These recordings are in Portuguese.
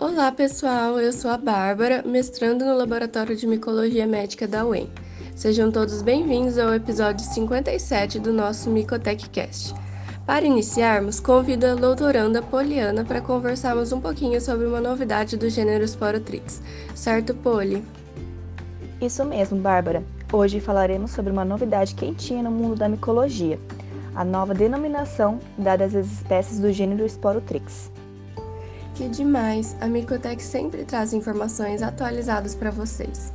Olá pessoal, eu sou a Bárbara, mestrando no Laboratório de Micologia Médica da UEM. Sejam todos bem-vindos ao episódio 57 do nosso MicotechCast. Para iniciarmos, convido a doutoranda Poliana para conversarmos um pouquinho sobre uma novidade do gênero Sporotrix. Certo, Poli? Isso mesmo, Bárbara. Hoje falaremos sobre uma novidade quentinha no mundo da micologia, a nova denominação dada às espécies do gênero Sporotrix. Que demais! A Micotech sempre traz informações atualizadas para vocês.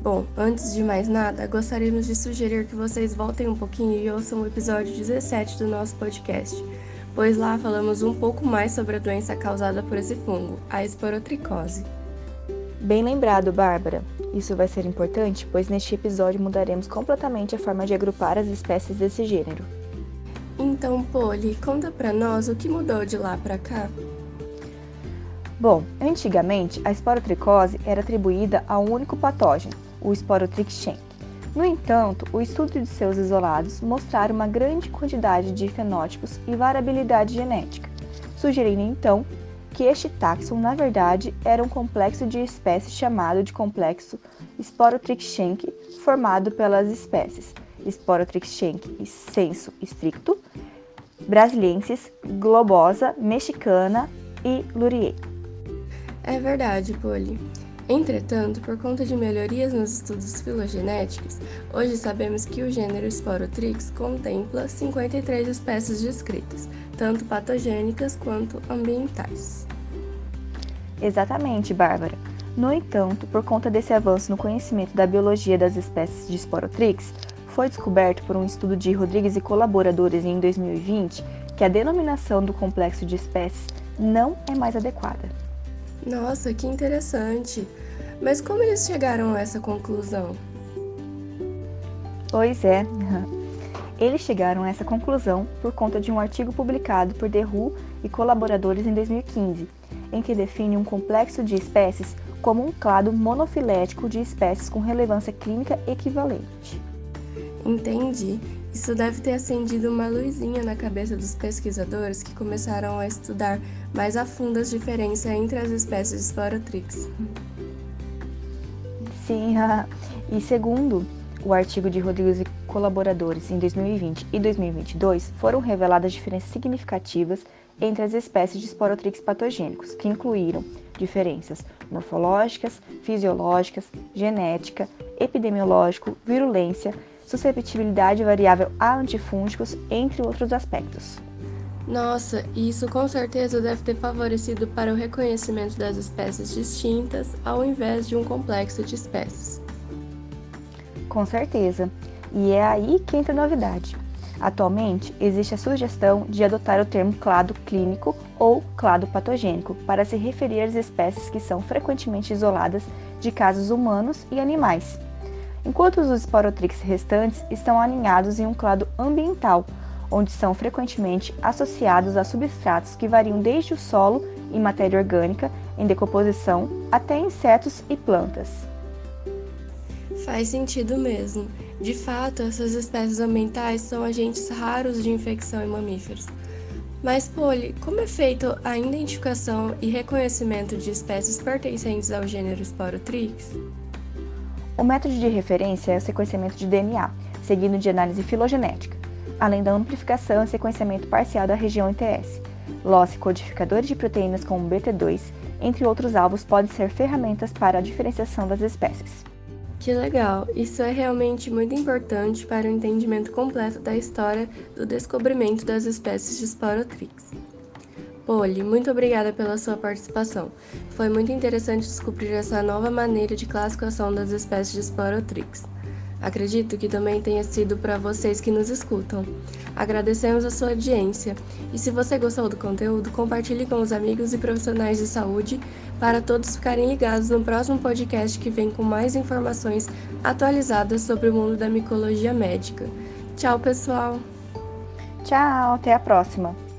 Bom, antes de mais nada, gostaríamos de sugerir que vocês voltem um pouquinho e ouçam o episódio 17 do nosso podcast, pois lá falamos um pouco mais sobre a doença causada por esse fungo, a esporotricose. Bem lembrado, Bárbara. Isso vai ser importante, pois neste episódio mudaremos completamente a forma de agrupar as espécies desse gênero. Então, Poli, conta pra nós o que mudou de lá para cá. Bom, antigamente a esporotricose era atribuída a um único patógeno, o Sporotrix schenck. No entanto, o estudo de seus isolados mostraram uma grande quantidade de fenótipos e variabilidade genética, sugerindo então que este táxon, na verdade, era um complexo de espécies chamado de complexo Sporotrix schenck, formado pelas espécies Sporotrix schenck sensu stricto, brasiliensis, globosa, mexicana e lurier. É verdade, Polly. Entretanto, por conta de melhorias nos estudos filogenéticos, hoje sabemos que o gênero Sporotrix contempla 53 espécies descritas, tanto patogênicas quanto ambientais. Exatamente, Bárbara. No entanto, por conta desse avanço no conhecimento da biologia das espécies de Sporotrix, foi descoberto por um estudo de Rodrigues e colaboradores em 2020 que a denominação do complexo de espécies não é mais adequada. Nossa, que interessante! Mas como eles chegaram a essa conclusão? Pois é, eles chegaram a essa conclusão por conta de um artigo publicado por Who e colaboradores em 2015, em que define um complexo de espécies como um clado monofilético de espécies com relevância clínica equivalente. Entendi. Isso deve ter acendido uma luzinha na cabeça dos pesquisadores que começaram a estudar mais a fundo as diferenças entre as espécies de Sporotrix. Sim, e segundo o artigo de Rodrigues e colaboradores em 2020 e 2022, foram reveladas diferenças significativas entre as espécies de Sporotrix patogênicos, que incluíram diferenças morfológicas, fisiológicas, genética, epidemiológico, virulência susceptibilidade variável a antifúngicos, entre outros aspectos. Nossa, isso com certeza deve ter favorecido para o reconhecimento das espécies distintas ao invés de um complexo de espécies. Com certeza, e é aí que entra a novidade. Atualmente, existe a sugestão de adotar o termo clado clínico ou clado patogênico para se referir às espécies que são frequentemente isoladas de casos humanos e animais, enquanto os esporotrix restantes estão alinhados em um clado ambiental, onde são frequentemente associados a substratos que variam desde o solo e matéria orgânica em decomposição até insetos e plantas. Faz sentido mesmo. De fato, essas espécies ambientais são agentes raros de infecção em mamíferos. Mas, Poli, como é feita a identificação e reconhecimento de espécies pertencentes ao gênero Sporotrix? O método de referência é o sequenciamento de DNA, seguido de análise filogenética, além da amplificação e sequenciamento parcial da região ITS. Loss e codificadores de proteínas como BT2, entre outros alvos, podem ser ferramentas para a diferenciação das espécies. Que legal! Isso é realmente muito importante para o entendimento completo da história do descobrimento das espécies de Sporotrix. Poli, muito obrigada pela sua participação. Foi muito interessante descobrir essa nova maneira de classificação das espécies de Sporotrix. Acredito que também tenha sido para vocês que nos escutam. Agradecemos a sua audiência e se você gostou do conteúdo, compartilhe com os amigos e profissionais de saúde para todos ficarem ligados no próximo podcast que vem com mais informações atualizadas sobre o mundo da micologia médica. Tchau, pessoal! Tchau, até a próxima!